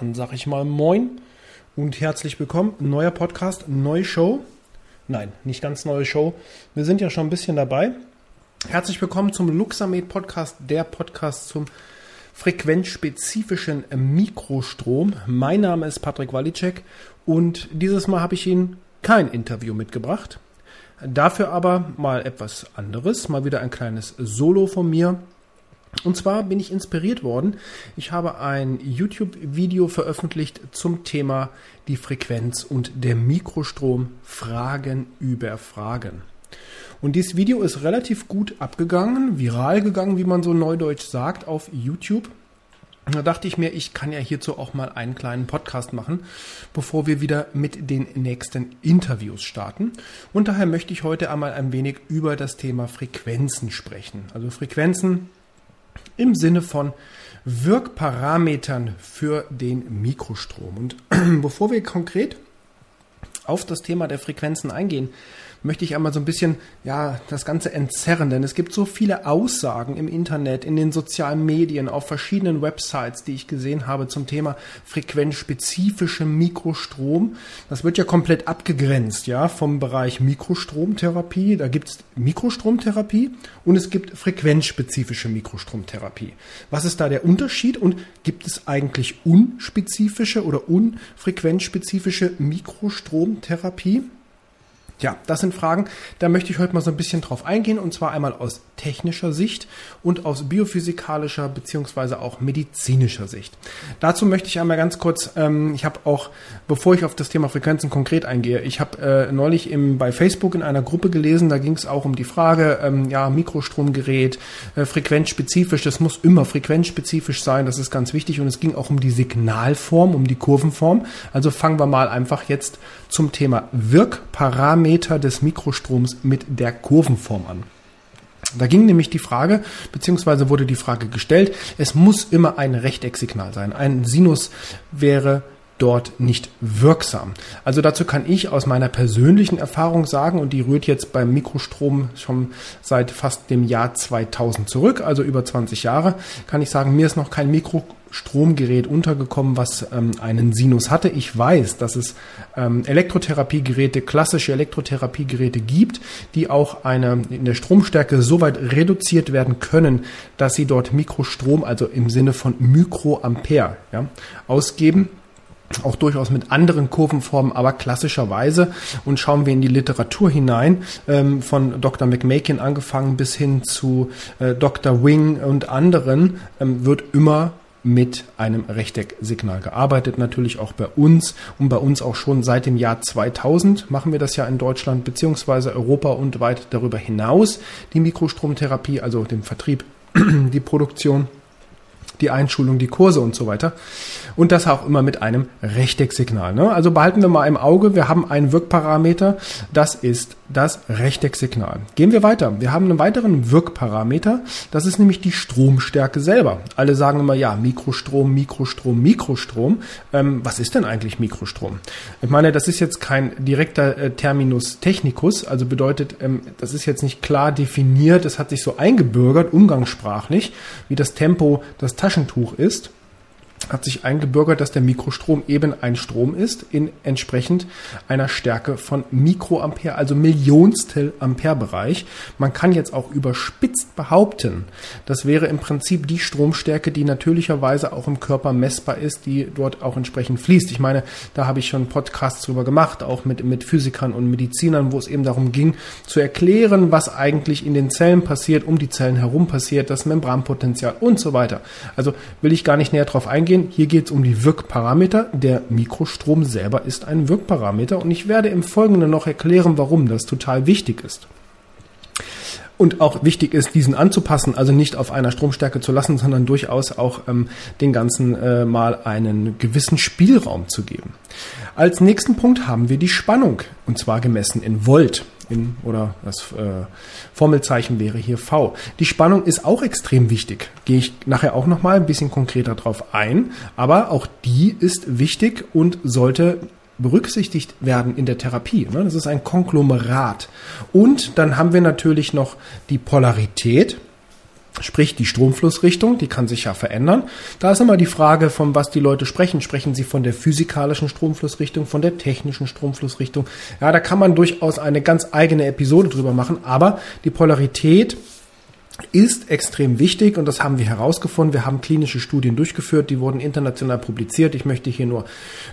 Dann sage ich mal Moin und herzlich willkommen. Neuer Podcast, neue Show. Nein, nicht ganz neue Show. Wir sind ja schon ein bisschen dabei. Herzlich willkommen zum Luxamed Podcast, der Podcast zum frequenzspezifischen Mikrostrom. Mein Name ist Patrick Walicek und dieses Mal habe ich Ihnen kein Interview mitgebracht. Dafür aber mal etwas anderes, mal wieder ein kleines Solo von mir. Und zwar bin ich inspiriert worden. Ich habe ein YouTube-Video veröffentlicht zum Thema die Frequenz und der Mikrostrom Fragen über Fragen. Und dieses Video ist relativ gut abgegangen, viral gegangen, wie man so neudeutsch sagt, auf YouTube. Da dachte ich mir, ich kann ja hierzu auch mal einen kleinen Podcast machen, bevor wir wieder mit den nächsten Interviews starten. Und daher möchte ich heute einmal ein wenig über das Thema Frequenzen sprechen. Also Frequenzen im Sinne von Wirkparametern für den Mikrostrom. Und bevor wir konkret auf das Thema der Frequenzen eingehen, möchte ich einmal so ein bisschen, ja, das Ganze entzerren, denn es gibt so viele Aussagen im Internet, in den sozialen Medien, auf verschiedenen Websites, die ich gesehen habe zum Thema frequenzspezifischem Mikrostrom. Das wird ja komplett abgegrenzt, ja, vom Bereich Mikrostromtherapie. Da gibt es Mikrostromtherapie und es gibt frequenzspezifische Mikrostromtherapie. Was ist da der Unterschied und gibt es eigentlich unspezifische oder unfrequenzspezifische Mikrostromtherapie? Ja, das sind Fragen, da möchte ich heute mal so ein bisschen drauf eingehen und zwar einmal aus technischer Sicht und aus biophysikalischer beziehungsweise auch medizinischer Sicht. Dazu möchte ich einmal ganz kurz, ähm, ich habe auch, bevor ich auf das Thema Frequenzen konkret eingehe, ich habe äh, neulich im, bei Facebook in einer Gruppe gelesen, da ging es auch um die Frage, ähm, ja, Mikrostromgerät, äh, frequenzspezifisch, das muss immer frequenzspezifisch sein, das ist ganz wichtig und es ging auch um die Signalform, um die Kurvenform. Also fangen wir mal einfach jetzt zum Thema Wirkparameter des Mikrostroms mit der Kurvenform an. Da ging nämlich die Frage, beziehungsweise wurde die Frage gestellt, es muss immer ein Rechtecksignal sein. Ein Sinus wäre dort nicht wirksam. Also dazu kann ich aus meiner persönlichen Erfahrung sagen, und die rührt jetzt beim Mikrostrom schon seit fast dem Jahr 2000 zurück, also über 20 Jahre, kann ich sagen, mir ist noch kein Mikro Stromgerät untergekommen, was ähm, einen Sinus hatte. Ich weiß, dass es ähm, Elektrotherapiegeräte, klassische Elektrotherapiegeräte gibt, die auch eine in der Stromstärke so weit reduziert werden können, dass sie dort Mikrostrom, also im Sinne von Mikroampere, ja, ausgeben auch durchaus mit anderen Kurvenformen, aber klassischerweise. Und schauen wir in die Literatur hinein, ähm, von Dr. McMakin angefangen bis hin zu äh, Dr. Wing und anderen, ähm, wird immer mit einem Rechtecksignal gearbeitet, natürlich auch bei uns und bei uns auch schon seit dem Jahr 2000 machen wir das ja in Deutschland beziehungsweise Europa und weit darüber hinaus die Mikrostromtherapie, also den Vertrieb, die Produktion die Einschulung, die Kurse und so weiter. Und das auch immer mit einem Rechtecksignal. Ne? Also behalten wir mal im Auge, wir haben einen Wirkparameter, das ist das Rechtecksignal. Gehen wir weiter. Wir haben einen weiteren Wirkparameter, das ist nämlich die Stromstärke selber. Alle sagen immer, ja, Mikrostrom, Mikrostrom, Mikrostrom. Ähm, was ist denn eigentlich Mikrostrom? Ich meine, das ist jetzt kein direkter äh, Terminus technicus, also bedeutet, ähm, das ist jetzt nicht klar definiert, es hat sich so eingebürgert, umgangssprachlich, wie das Tempo, das Taschentuch ist hat sich eingebürgert, dass der Mikrostrom eben ein Strom ist in entsprechend einer Stärke von Mikroampere, also Millionstel Ampere Bereich. Man kann jetzt auch überspitzt behaupten, das wäre im Prinzip die Stromstärke, die natürlicherweise auch im Körper messbar ist, die dort auch entsprechend fließt. Ich meine, da habe ich schon Podcasts drüber gemacht, auch mit, mit Physikern und Medizinern, wo es eben darum ging, zu erklären, was eigentlich in den Zellen passiert, um die Zellen herum passiert, das Membranpotenzial und so weiter. Also will ich gar nicht näher drauf eingehen eingehen. Hier geht es um die Wirkparameter. Der Mikrostrom selber ist ein Wirkparameter und ich werde im Folgenden noch erklären, warum das total wichtig ist. Und auch wichtig ist, diesen anzupassen, also nicht auf einer Stromstärke zu lassen, sondern durchaus auch ähm, den ganzen äh, mal einen gewissen Spielraum zu geben. Als nächsten Punkt haben wir die Spannung, und zwar gemessen in Volt in, oder das äh, Formelzeichen wäre hier V. Die Spannung ist auch extrem wichtig. Gehe ich nachher auch nochmal ein bisschen konkreter drauf ein. Aber auch die ist wichtig und sollte berücksichtigt werden in der Therapie. Ne? Das ist ein Konglomerat. Und dann haben wir natürlich noch die Polarität. Sprich, die Stromflussrichtung, die kann sich ja verändern. Da ist immer die Frage, von was die Leute sprechen. Sprechen sie von der physikalischen Stromflussrichtung, von der technischen Stromflussrichtung? Ja, da kann man durchaus eine ganz eigene Episode drüber machen. Aber die Polarität ist extrem wichtig und das haben wir herausgefunden. Wir haben klinische Studien durchgeführt, die wurden international publiziert. Ich möchte hier nur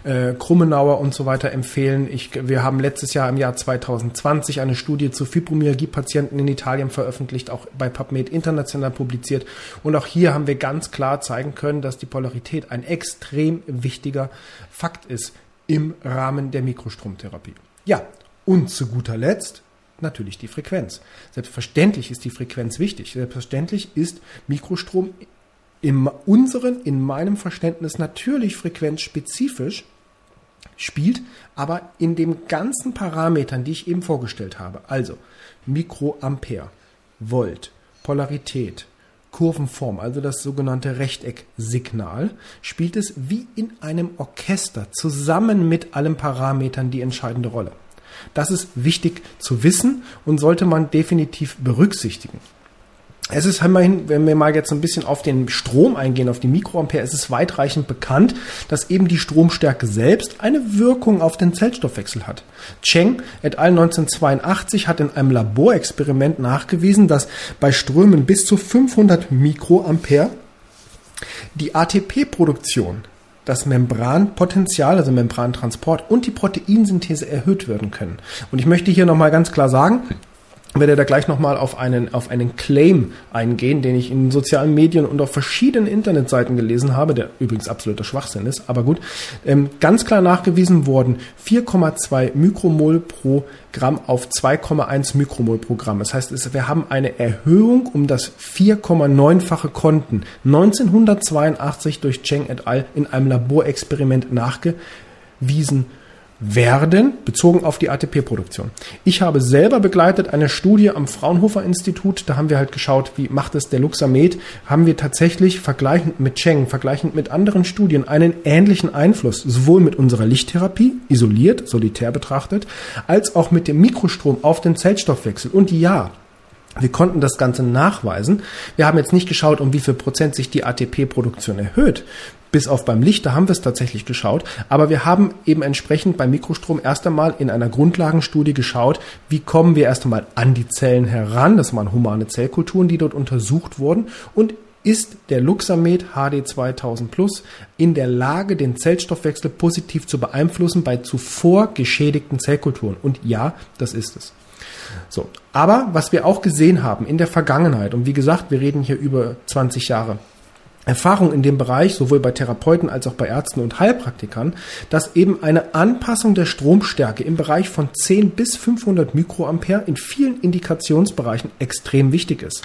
äh, Krummenauer und so weiter empfehlen. Ich, wir haben letztes Jahr im Jahr 2020 eine Studie zu Fibromyalgie-Patienten in Italien veröffentlicht, auch bei PubMed international publiziert. Und auch hier haben wir ganz klar zeigen können, dass die Polarität ein extrem wichtiger Fakt ist im Rahmen der Mikrostromtherapie. Ja, und zu guter Letzt natürlich die Frequenz. Selbstverständlich ist die Frequenz wichtig. Selbstverständlich ist Mikrostrom in unseren, in meinem Verständnis natürlich frequenzspezifisch, spielt aber in den ganzen Parametern, die ich eben vorgestellt habe, also Mikroampere, Volt, Polarität, Kurvenform, also das sogenannte Rechtecksignal, spielt es wie in einem Orchester zusammen mit allen Parametern die entscheidende Rolle. Das ist wichtig zu wissen und sollte man definitiv berücksichtigen. Es ist immerhin, wenn wir mal jetzt ein bisschen auf den Strom eingehen, auf die Mikroampere, es ist weitreichend bekannt, dass eben die Stromstärke selbst eine Wirkung auf den Zellstoffwechsel hat. Cheng et al. 1982 hat in einem Laborexperiment nachgewiesen, dass bei Strömen bis zu 500 Mikroampere die ATP-Produktion das Membranpotenzial, also Membrantransport und die Proteinsynthese erhöht werden können. Und ich möchte hier nochmal ganz klar sagen, werde da gleich nochmal auf einen, auf einen Claim eingehen, den ich in sozialen Medien und auf verschiedenen Internetseiten gelesen habe, der übrigens absoluter Schwachsinn ist, aber gut. Ähm, ganz klar nachgewiesen worden, 4,2 Mikromol pro Gramm auf 2,1 Mikromol pro Gramm. Das heißt, wir haben eine Erhöhung um das 4,9-fache Konten 1982 durch Cheng et al. in einem Laborexperiment nachgewiesen werden, bezogen auf die ATP-Produktion. Ich habe selber begleitet eine Studie am Fraunhofer Institut, da haben wir halt geschaut, wie macht es der Luxamed, haben wir tatsächlich vergleichend mit Cheng, vergleichend mit anderen Studien einen ähnlichen Einfluss, sowohl mit unserer Lichttherapie, isoliert, solitär betrachtet, als auch mit dem Mikrostrom auf den Zellstoffwechsel. Und ja, wir konnten das Ganze nachweisen. Wir haben jetzt nicht geschaut, um wie viel Prozent sich die ATP-Produktion erhöht bis auf beim Licht, da haben wir es tatsächlich geschaut. Aber wir haben eben entsprechend beim Mikrostrom erst einmal in einer Grundlagenstudie geschaut, wie kommen wir erst einmal an die Zellen heran. Das waren humane Zellkulturen, die dort untersucht wurden. Und ist der Luxamed HD 2000 Plus in der Lage, den Zellstoffwechsel positiv zu beeinflussen bei zuvor geschädigten Zellkulturen? Und ja, das ist es. So. Aber was wir auch gesehen haben in der Vergangenheit, und wie gesagt, wir reden hier über 20 Jahre Erfahrung in dem Bereich, sowohl bei Therapeuten als auch bei Ärzten und Heilpraktikern, dass eben eine Anpassung der Stromstärke im Bereich von 10 bis 500 Mikroampere in vielen Indikationsbereichen extrem wichtig ist.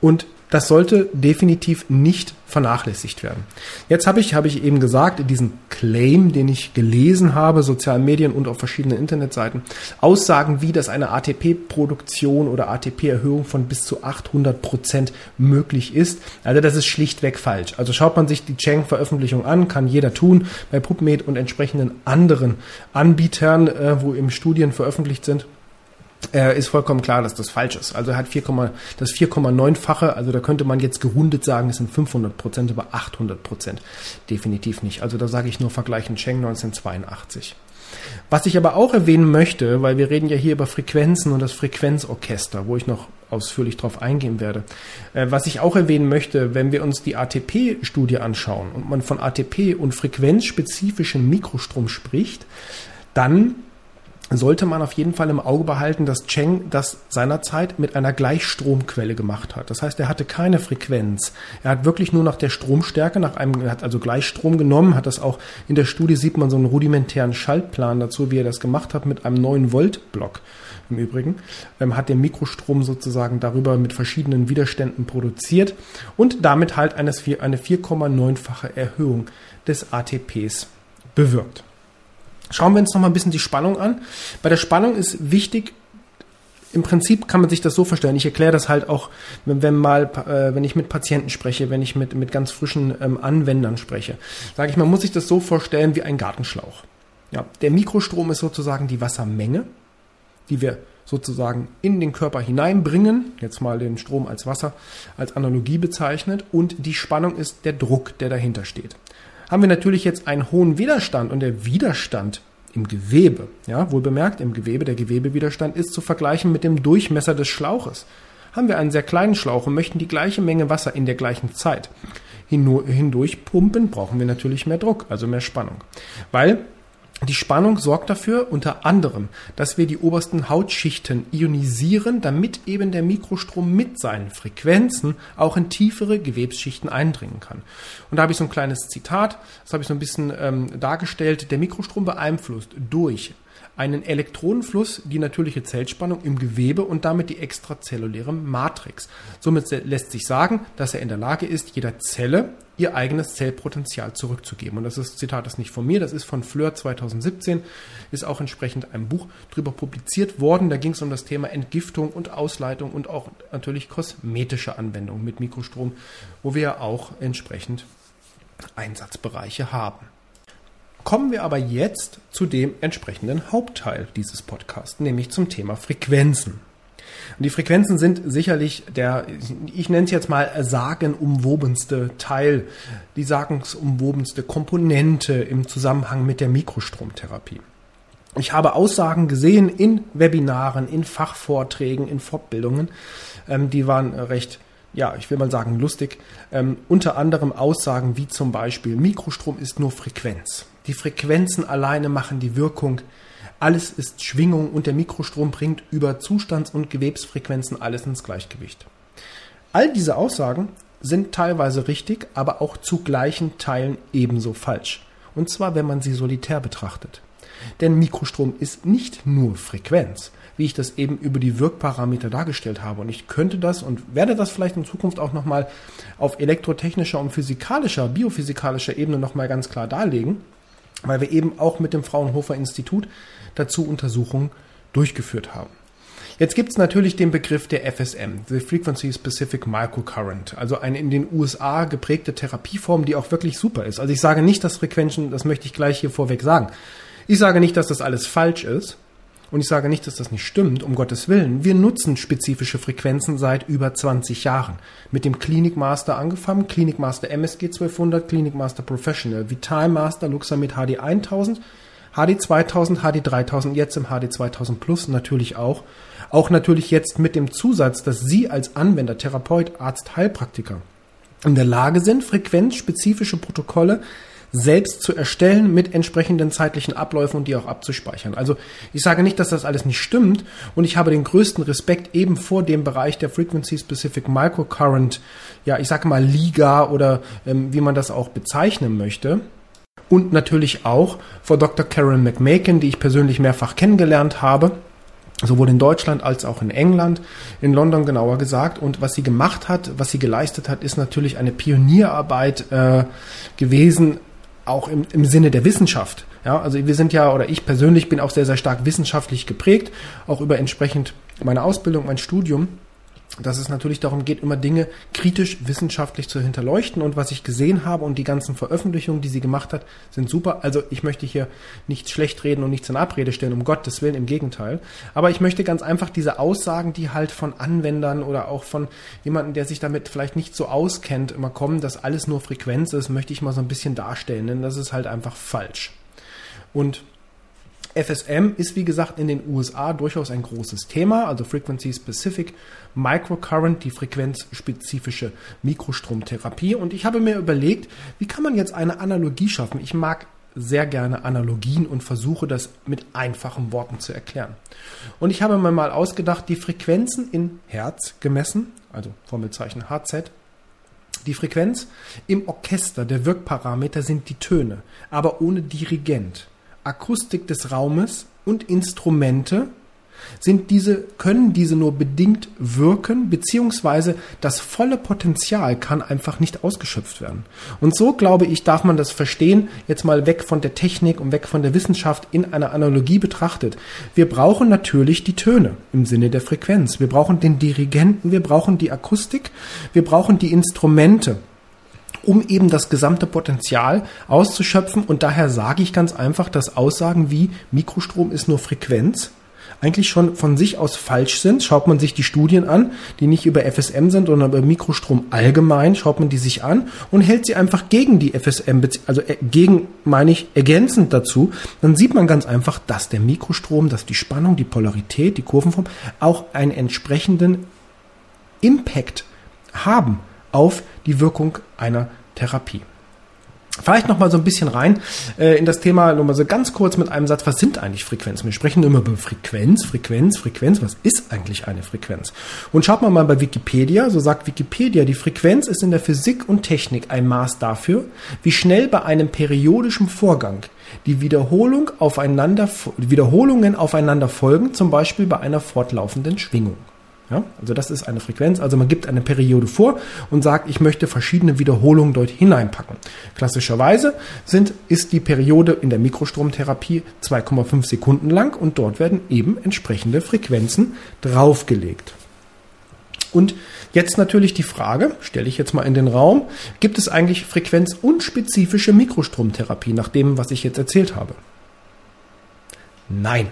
Und das sollte definitiv nicht vernachlässigt werden. Jetzt habe ich, habe ich eben gesagt, diesen Claim, den ich gelesen habe, sozialen Medien und auf verschiedenen Internetseiten, Aussagen wie, dass eine ATP-Produktion oder ATP-Erhöhung von bis zu 800 Prozent möglich ist. Also das ist schlichtweg falsch. Also schaut man sich die Cheng-Veröffentlichung an, kann jeder tun, bei PubMed und entsprechenden anderen Anbietern, äh, wo eben Studien veröffentlicht sind äh, ist vollkommen klar, dass das falsch ist. Also er hat 4, das 4,9-fache, also da könnte man jetzt gerundet sagen, es sind 500 Prozent, aber 800 Prozent definitiv nicht. Also da sage ich nur vergleichen Cheng 1982. Was ich aber auch erwähnen möchte, weil wir reden ja hier über Frequenzen und das Frequenzorchester, wo ich noch ausführlich drauf eingehen werde. Äh, was ich auch erwähnen möchte, wenn wir uns die ATP-Studie anschauen und man von ATP und frequenzspezifischem Mikrostrom spricht, dann sollte man auf jeden Fall im Auge behalten, dass Cheng das seinerzeit mit einer Gleichstromquelle gemacht hat. Das heißt, er hatte keine Frequenz. Er hat wirklich nur nach der Stromstärke, nach einem, er hat also Gleichstrom genommen, hat das auch in der Studie sieht man so einen rudimentären Schaltplan dazu, wie er das gemacht hat mit einem 9 Volt Block. Im Übrigen ähm, hat der Mikrostrom sozusagen darüber mit verschiedenen Widerständen produziert und damit halt eine 4,9-fache Erhöhung des ATPs bewirkt. Schauen wir uns noch mal ein bisschen die Spannung an. Bei der Spannung ist wichtig, im Prinzip kann man sich das so vorstellen. Ich erkläre das halt auch, wenn, wenn mal, äh, wenn ich mit Patienten spreche, wenn ich mit, mit ganz frischen ähm, Anwendern spreche. Sage ich, man muss sich das so vorstellen wie ein Gartenschlauch. Ja, der Mikrostrom ist sozusagen die Wassermenge, die wir sozusagen in den Körper hineinbringen, jetzt mal den Strom als Wasser als Analogie bezeichnet, und die Spannung ist der Druck, der dahinter steht. Haben wir natürlich jetzt einen hohen Widerstand und der Widerstand im Gewebe, ja, wohl bemerkt im Gewebe, der Gewebewiderstand ist zu vergleichen mit dem Durchmesser des Schlauches. Haben wir einen sehr kleinen Schlauch und möchten die gleiche Menge Wasser in der gleichen Zeit hindurch pumpen, brauchen wir natürlich mehr Druck, also mehr Spannung. Weil die Spannung sorgt dafür unter anderem, dass wir die obersten Hautschichten ionisieren, damit eben der Mikrostrom mit seinen Frequenzen auch in tiefere Gewebsschichten eindringen kann. Und da habe ich so ein kleines Zitat, das habe ich so ein bisschen ähm, dargestellt. Der Mikrostrom beeinflusst durch einen Elektronenfluss, die natürliche Zellspannung im Gewebe und damit die extrazelluläre Matrix. Somit lässt sich sagen, dass er in der Lage ist, jeder Zelle ihr eigenes Zellpotenzial zurückzugeben. Und das ist, Zitat ist nicht von mir, das ist von Fleur 2017, ist auch entsprechend ein Buch drüber publiziert worden. Da ging es um das Thema Entgiftung und Ausleitung und auch natürlich kosmetische Anwendungen mit Mikrostrom, wo wir ja auch entsprechend Einsatzbereiche haben. Kommen wir aber jetzt zu dem entsprechenden Hauptteil dieses Podcasts, nämlich zum Thema Frequenzen. Und die Frequenzen sind sicherlich der, ich nenne es jetzt mal sagenumwobenste Teil, die sagensumwobenste Komponente im Zusammenhang mit der Mikrostromtherapie. Ich habe Aussagen gesehen in Webinaren, in Fachvorträgen, in Fortbildungen, ähm, die waren recht ja, ich will mal sagen, lustig. Ähm, unter anderem Aussagen wie zum Beispiel, Mikrostrom ist nur Frequenz. Die Frequenzen alleine machen die Wirkung. Alles ist Schwingung und der Mikrostrom bringt über Zustands- und Gewebsfrequenzen alles ins Gleichgewicht. All diese Aussagen sind teilweise richtig, aber auch zu gleichen Teilen ebenso falsch. Und zwar, wenn man sie solitär betrachtet. Denn Mikrostrom ist nicht nur Frequenz, wie ich das eben über die Wirkparameter dargestellt habe. Und ich könnte das und werde das vielleicht in Zukunft auch nochmal auf elektrotechnischer und physikalischer, biophysikalischer Ebene nochmal ganz klar darlegen weil wir eben auch mit dem Fraunhofer Institut dazu Untersuchungen durchgeführt haben. Jetzt gibt es natürlich den Begriff der FSM, the Frequency Specific Microcurrent, also eine in den USA geprägte Therapieform, die auch wirklich super ist. Also ich sage nicht, dass Frequenzen, das möchte ich gleich hier vorweg sagen. Ich sage nicht, dass das alles falsch ist. Und ich sage nicht, dass das nicht stimmt, um Gottes Willen. Wir nutzen spezifische Frequenzen seit über 20 Jahren. Mit dem Klinikmaster angefangen, Klinikmaster MSG 1200, Klinikmaster Professional, Vital Master Luxamid HD 1000, HD 2000, HD 3000, jetzt im HD 2000 Plus natürlich auch. Auch natürlich jetzt mit dem Zusatz, dass Sie als Anwender, Therapeut, Arzt, Heilpraktiker in der Lage sind, frequenzspezifische Protokolle selbst zu erstellen mit entsprechenden zeitlichen Abläufen und die auch abzuspeichern. Also ich sage nicht, dass das alles nicht stimmt und ich habe den größten Respekt eben vor dem Bereich der Frequency Specific Microcurrent, ja, ich sage mal Liga oder ähm, wie man das auch bezeichnen möchte. Und natürlich auch vor Dr. Karen McMakin, die ich persönlich mehrfach kennengelernt habe sowohl in Deutschland als auch in England, in London genauer gesagt. Und was sie gemacht hat, was sie geleistet hat, ist natürlich eine Pionierarbeit äh, gewesen, auch im, im Sinne der Wissenschaft. Ja, also wir sind ja, oder ich persönlich bin auch sehr, sehr stark wissenschaftlich geprägt, auch über entsprechend meine Ausbildung, mein Studium dass es natürlich darum geht, immer Dinge kritisch wissenschaftlich zu hinterleuchten. Und was ich gesehen habe und die ganzen Veröffentlichungen, die sie gemacht hat, sind super. Also ich möchte hier nichts schlecht reden und nichts in Abrede stellen, um Gottes Willen, im Gegenteil. Aber ich möchte ganz einfach diese Aussagen, die halt von Anwendern oder auch von jemandem, der sich damit vielleicht nicht so auskennt, immer kommen, dass alles nur Frequenz ist, möchte ich mal so ein bisschen darstellen. Denn das ist halt einfach falsch. Und FSM ist, wie gesagt, in den USA durchaus ein großes Thema, also Frequency Specific Microcurrent, die frequenzspezifische Mikrostromtherapie. Und ich habe mir überlegt, wie kann man jetzt eine Analogie schaffen? Ich mag sehr gerne Analogien und versuche das mit einfachen Worten zu erklären. Und ich habe mir mal ausgedacht, die Frequenzen in Hertz gemessen, also Formelzeichen HZ, die Frequenz im Orchester der Wirkparameter sind die Töne, aber ohne Dirigent. Akustik des Raumes und Instrumente sind diese, können diese nur bedingt wirken, beziehungsweise das volle Potenzial kann einfach nicht ausgeschöpft werden. Und so, glaube ich, darf man das verstehen, jetzt mal weg von der Technik und weg von der Wissenschaft in einer Analogie betrachtet. Wir brauchen natürlich die Töne im Sinne der Frequenz. Wir brauchen den Dirigenten, wir brauchen die Akustik, wir brauchen die Instrumente um eben das gesamte Potenzial auszuschöpfen. Und daher sage ich ganz einfach, dass Aussagen wie Mikrostrom ist nur Frequenz eigentlich schon von sich aus falsch sind. Schaut man sich die Studien an, die nicht über FSM sind, sondern über Mikrostrom allgemein, schaut man die sich an und hält sie einfach gegen die FSM, also äh, gegen, meine ich, ergänzend dazu, dann sieht man ganz einfach, dass der Mikrostrom, dass die Spannung, die Polarität, die Kurvenform auch einen entsprechenden Impact haben auf die Wirkung einer Therapie. Vielleicht noch mal so ein bisschen rein äh, in das Thema, nur mal so ganz kurz mit einem Satz, was sind eigentlich Frequenzen? Wir sprechen immer über Frequenz, Frequenz, Frequenz. Was ist eigentlich eine Frequenz? Und schaut mal mal bei Wikipedia, so sagt Wikipedia, die Frequenz ist in der Physik und Technik ein Maß dafür, wie schnell bei einem periodischen Vorgang die Wiederholung aufeinander, Wiederholungen aufeinander folgen, zum Beispiel bei einer fortlaufenden Schwingung. Ja, also das ist eine Frequenz. Also man gibt eine Periode vor und sagt, ich möchte verschiedene Wiederholungen dort hineinpacken. Klassischerweise sind, ist die Periode in der Mikrostromtherapie 2,5 Sekunden lang und dort werden eben entsprechende Frequenzen draufgelegt. Und jetzt natürlich die Frage, stelle ich jetzt mal in den Raum, gibt es eigentlich frequenzunspezifische Mikrostromtherapie nach dem, was ich jetzt erzählt habe? Nein,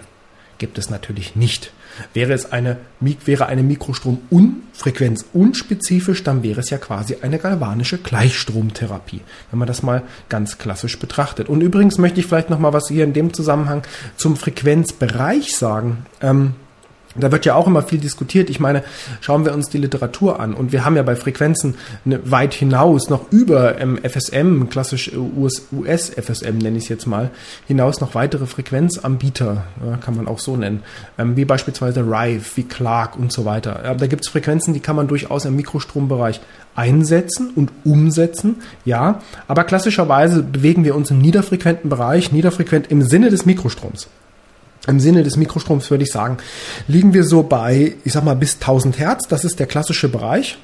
gibt es natürlich nicht. Wäre es eine, wäre eine Mikrostrom-Unfrequenz unspezifisch, dann wäre es ja quasi eine galvanische Gleichstromtherapie, wenn man das mal ganz klassisch betrachtet. Und übrigens möchte ich vielleicht noch mal was hier in dem Zusammenhang zum Frequenzbereich sagen. Ähm, da wird ja auch immer viel diskutiert. Ich meine, schauen wir uns die Literatur an und wir haben ja bei Frequenzen weit hinaus, noch über ähm, FSM, klassisch US-FSM nenne ich es jetzt mal, hinaus noch weitere Frequenzanbieter, kann man auch so nennen, ähm, wie beispielsweise Rive, wie Clark und so weiter. Da gibt es Frequenzen, die kann man durchaus im Mikrostrombereich einsetzen und umsetzen, ja, aber klassischerweise bewegen wir uns im niederfrequenten Bereich, niederfrequent im Sinne des Mikrostroms im Sinne des Mikrostroms würde ich sagen, liegen wir so bei, ich sag mal, bis 1000 Hertz. Das ist der klassische Bereich.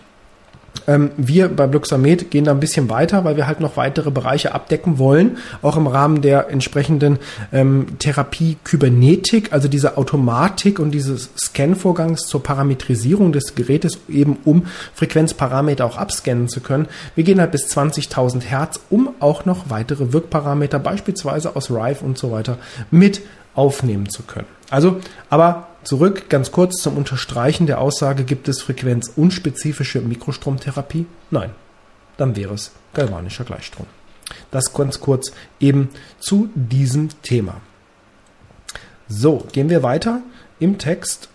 Ähm, wir bei Bluxamed gehen da ein bisschen weiter, weil wir halt noch weitere Bereiche abdecken wollen, auch im Rahmen der entsprechenden ähm, Therapie Kybernetik, also diese Automatik und dieses Scan-Vorgangs zur Parametrisierung des Gerätes, eben um Frequenzparameter auch abscannen zu können. Wir gehen halt bis 20.000 Hertz, um auch noch weitere Wirkparameter, beispielsweise aus Rive und so weiter, mit aufnehmen zu können. Also, aber zurück ganz kurz zum Unterstreichen der Aussage, gibt es frequenzunspezifische Mikrostromtherapie? Nein, dann wäre es galvanischer Gleichstrom. Das ganz kurz eben zu diesem Thema. So, gehen wir weiter im Text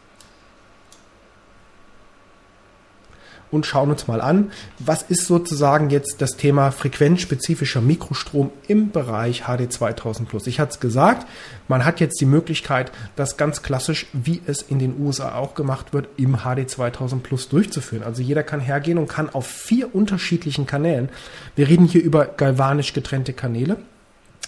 und schauen uns mal an, was ist sozusagen jetzt das Thema frequenzspezifischer Mikrostrom im Bereich HD 2000 Plus. Ich hatte es gesagt, man hat jetzt die Möglichkeit, das ganz klassisch, wie es in den USA auch gemacht wird, im HD 2000 Plus durchzuführen. Also jeder kann hergehen und kann auf vier unterschiedlichen Kanälen, wir reden hier über galvanisch getrennte Kanäle,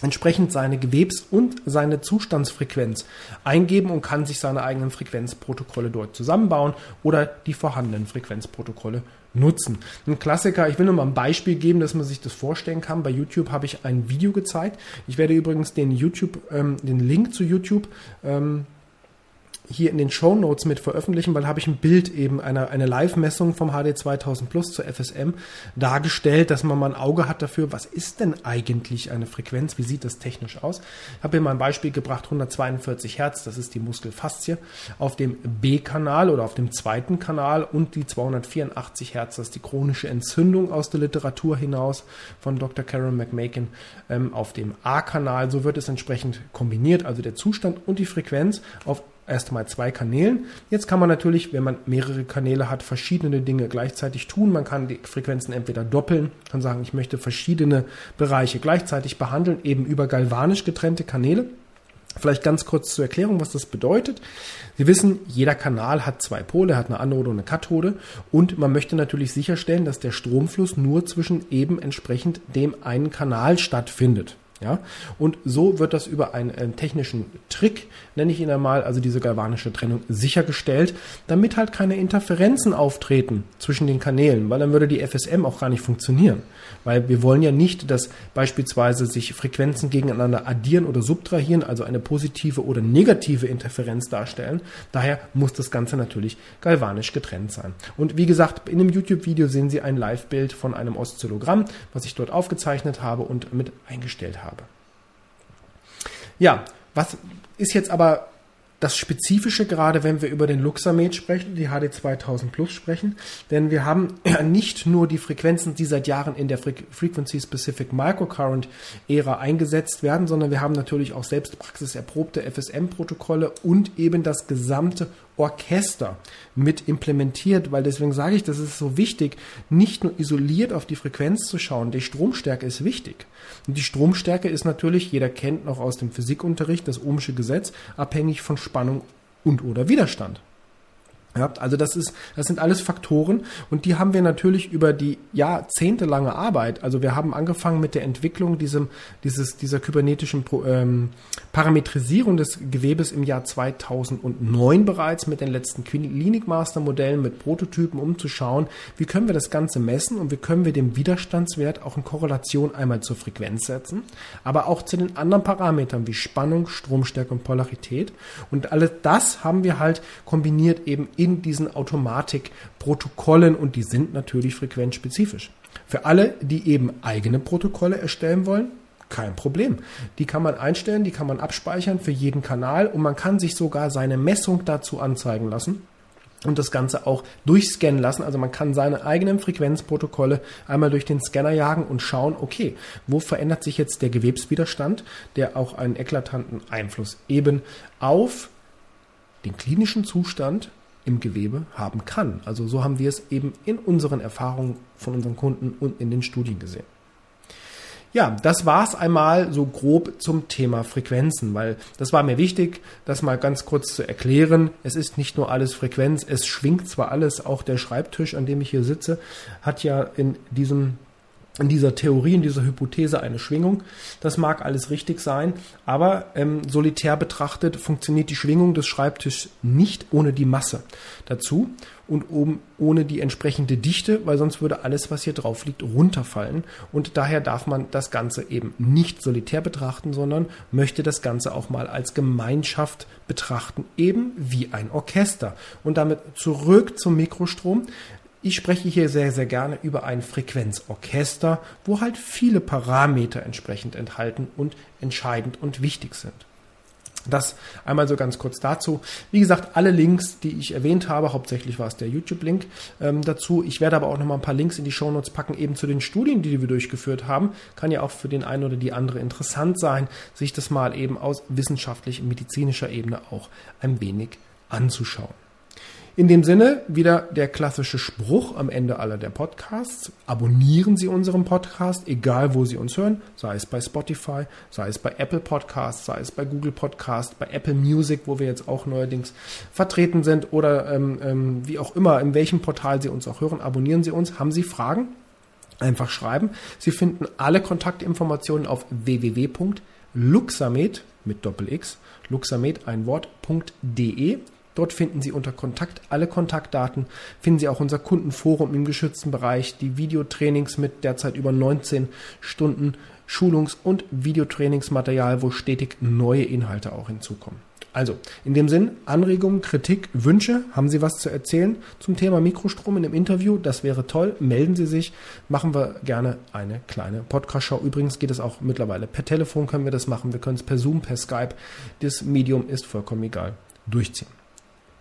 entsprechend seine Gewebs- und seine Zustandsfrequenz eingeben und kann sich seine eigenen Frequenzprotokolle dort zusammenbauen oder die vorhandenen Frequenzprotokolle nutzen. Ein Klassiker, ich will nur mal ein Beispiel geben, dass man sich das vorstellen kann. Bei YouTube habe ich ein Video gezeigt. Ich werde übrigens den YouTube, ähm, den Link zu YouTube ähm, hier in den Show Notes mit veröffentlichen, weil habe ich ein Bild eben einer eine Live-Messung vom HD 2000 Plus zur FSM dargestellt, dass man mal ein Auge hat dafür, was ist denn eigentlich eine Frequenz, wie sieht das technisch aus. Ich habe hier mal ein Beispiel gebracht, 142 Hertz, das ist die Muskelfaszie, auf dem B-Kanal oder auf dem zweiten Kanal und die 284 Hertz, das ist die chronische Entzündung aus der Literatur hinaus von Dr. Karen McMakin ähm, auf dem A-Kanal. So wird es entsprechend kombiniert, also der Zustand und die Frequenz auf erst einmal zwei Kanälen. Jetzt kann man natürlich, wenn man mehrere Kanäle hat, verschiedene Dinge gleichzeitig tun. Man kann die Frequenzen entweder doppeln, kann sagen, ich möchte verschiedene Bereiche gleichzeitig behandeln, eben über galvanisch getrennte Kanäle. Vielleicht ganz kurz zur Erklärung, was das bedeutet. Sie wissen, jeder Kanal hat zwei Pole, hat eine Anode und eine Kathode und man möchte natürlich sicherstellen, dass der Stromfluss nur zwischen eben entsprechend dem einen Kanal stattfindet. Ja, und so wird das über einen, einen technischen Trick, nenne ich ihn einmal, also diese galvanische Trennung, sichergestellt, damit halt keine Interferenzen auftreten zwischen den Kanälen, weil dann würde die FSM auch gar nicht funktionieren. Weil wir wollen ja nicht, dass beispielsweise sich Frequenzen gegeneinander addieren oder subtrahieren, also eine positive oder negative Interferenz darstellen. Daher muss das Ganze natürlich galvanisch getrennt sein. Und wie gesagt, in dem YouTube-Video sehen Sie ein Live-Bild von einem Oszillogramm, was ich dort aufgezeichnet habe und mit eingestellt habe habe. Ja, was ist jetzt aber das Spezifische, gerade wenn wir über den Luxamed sprechen, die HD 2000 Plus sprechen, denn wir haben nicht nur die Frequenzen, die seit Jahren in der Frequency Specific Microcurrent Ära eingesetzt werden, sondern wir haben natürlich auch selbst praxiserprobte FSM-Protokolle und eben das gesamte Orchester mit implementiert, weil deswegen sage ich, das ist so wichtig, nicht nur isoliert auf die Frequenz zu schauen. Die Stromstärke ist wichtig. Und die Stromstärke ist natürlich, jeder kennt noch aus dem Physikunterricht das Ohmsche Gesetz, abhängig von Spannung und oder Widerstand. Also das ist, das sind alles Faktoren und die haben wir natürlich über die jahrzehntelange Arbeit. Also wir haben angefangen mit der Entwicklung diesem, dieses, dieser kybernetischen ähm, Parametrisierung des Gewebes im Jahr 2009 bereits mit den letzten Klinikmaster-Modellen, mit Prototypen, um zu schauen, wie können wir das Ganze messen und wie können wir den Widerstandswert auch in Korrelation einmal zur Frequenz setzen, aber auch zu den anderen Parametern wie Spannung, Stromstärke und Polarität. Und alles das haben wir halt kombiniert eben in diesen Automatikprotokollen und die sind natürlich frequenzspezifisch. Für alle, die eben eigene Protokolle erstellen wollen, kein Problem. Die kann man einstellen, die kann man abspeichern für jeden Kanal und man kann sich sogar seine Messung dazu anzeigen lassen und das Ganze auch durchscannen lassen. Also man kann seine eigenen Frequenzprotokolle einmal durch den Scanner jagen und schauen, okay, wo verändert sich jetzt der Gewebswiderstand, der auch einen eklatanten Einfluss eben auf den klinischen Zustand im Gewebe haben kann. Also so haben wir es eben in unseren Erfahrungen von unseren Kunden und in den Studien gesehen. Ja, das war's einmal so grob zum Thema Frequenzen, weil das war mir wichtig, das mal ganz kurz zu erklären. Es ist nicht nur alles Frequenz, es schwingt zwar alles, auch der Schreibtisch, an dem ich hier sitze, hat ja in diesem in dieser Theorie, in dieser Hypothese eine Schwingung. Das mag alles richtig sein, aber ähm, solitär betrachtet funktioniert die Schwingung des Schreibtischs nicht ohne die Masse dazu und oben ohne die entsprechende Dichte, weil sonst würde alles, was hier drauf liegt, runterfallen. Und daher darf man das Ganze eben nicht solitär betrachten, sondern möchte das Ganze auch mal als Gemeinschaft betrachten, eben wie ein Orchester. Und damit zurück zum Mikrostrom. Ich spreche hier sehr, sehr gerne über ein Frequenzorchester, wo halt viele Parameter entsprechend enthalten und entscheidend und wichtig sind. Das einmal so ganz kurz dazu. Wie gesagt, alle Links, die ich erwähnt habe, hauptsächlich war es der YouTube-Link ähm, dazu. Ich werde aber auch noch mal ein paar Links in die Shownotes packen, eben zu den Studien, die wir durchgeführt haben. Kann ja auch für den einen oder die andere interessant sein, sich das mal eben aus wissenschaftlich-medizinischer Ebene auch ein wenig anzuschauen. In dem Sinne wieder der klassische Spruch am Ende aller der Podcasts. Abonnieren Sie unseren Podcast, egal wo Sie uns hören, sei es bei Spotify, sei es bei Apple Podcasts, sei es bei Google Podcasts, bei Apple Music, wo wir jetzt auch neuerdings vertreten sind oder ähm, ähm, wie auch immer, in welchem Portal Sie uns auch hören. Abonnieren Sie uns. Haben Sie Fragen? Einfach schreiben. Sie finden alle Kontaktinformationen auf www.luxamed mit Doppel X, luxamed ein Wort.de. Dort finden Sie unter Kontakt alle Kontaktdaten, finden Sie auch unser Kundenforum im geschützten Bereich, die Videotrainings mit derzeit über 19 Stunden Schulungs- und Videotrainingsmaterial, wo stetig neue Inhalte auch hinzukommen. Also, in dem Sinn, Anregungen, Kritik, Wünsche, haben Sie was zu erzählen zum Thema Mikrostrom in einem Interview? Das wäre toll. Melden Sie sich. Machen wir gerne eine kleine Podcast-Show. Übrigens geht es auch mittlerweile per Telefon können wir das machen. Wir können es per Zoom, per Skype. Das Medium ist vollkommen egal. Durchziehen.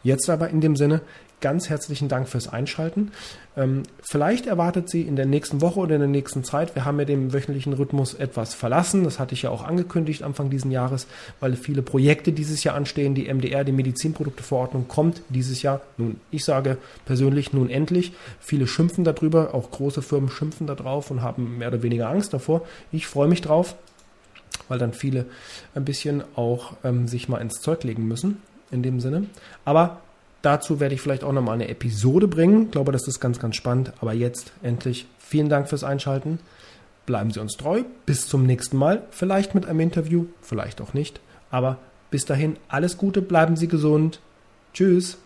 Jetzt aber in dem Sinne ganz herzlichen Dank fürs Einschalten. Ähm, vielleicht erwartet Sie in der nächsten Woche oder in der nächsten Zeit, wir haben ja den wöchentlichen Rhythmus etwas verlassen, das hatte ich ja auch angekündigt Anfang diesen Jahres, weil viele Projekte dieses Jahr anstehen. Die MDR, die Medizinprodukteverordnung, kommt dieses Jahr. Nun, ich sage persönlich nun endlich. Viele schimpfen darüber, auch große Firmen schimpfen darauf und haben mehr oder weniger Angst davor. Ich freue mich drauf, weil dann viele ein bisschen auch ähm, sich mal ins Zeug legen müssen in dem Sinne. Aber dazu werde ich vielleicht auch nochmal eine Episode bringen. Ich glaube, das ist ganz, ganz spannend. Aber jetzt endlich vielen Dank fürs Einschalten. Bleiben Sie uns treu. Bis zum nächsten Mal. Vielleicht mit einem Interview, vielleicht auch nicht. Aber bis dahin alles Gute, bleiben Sie gesund. Tschüss.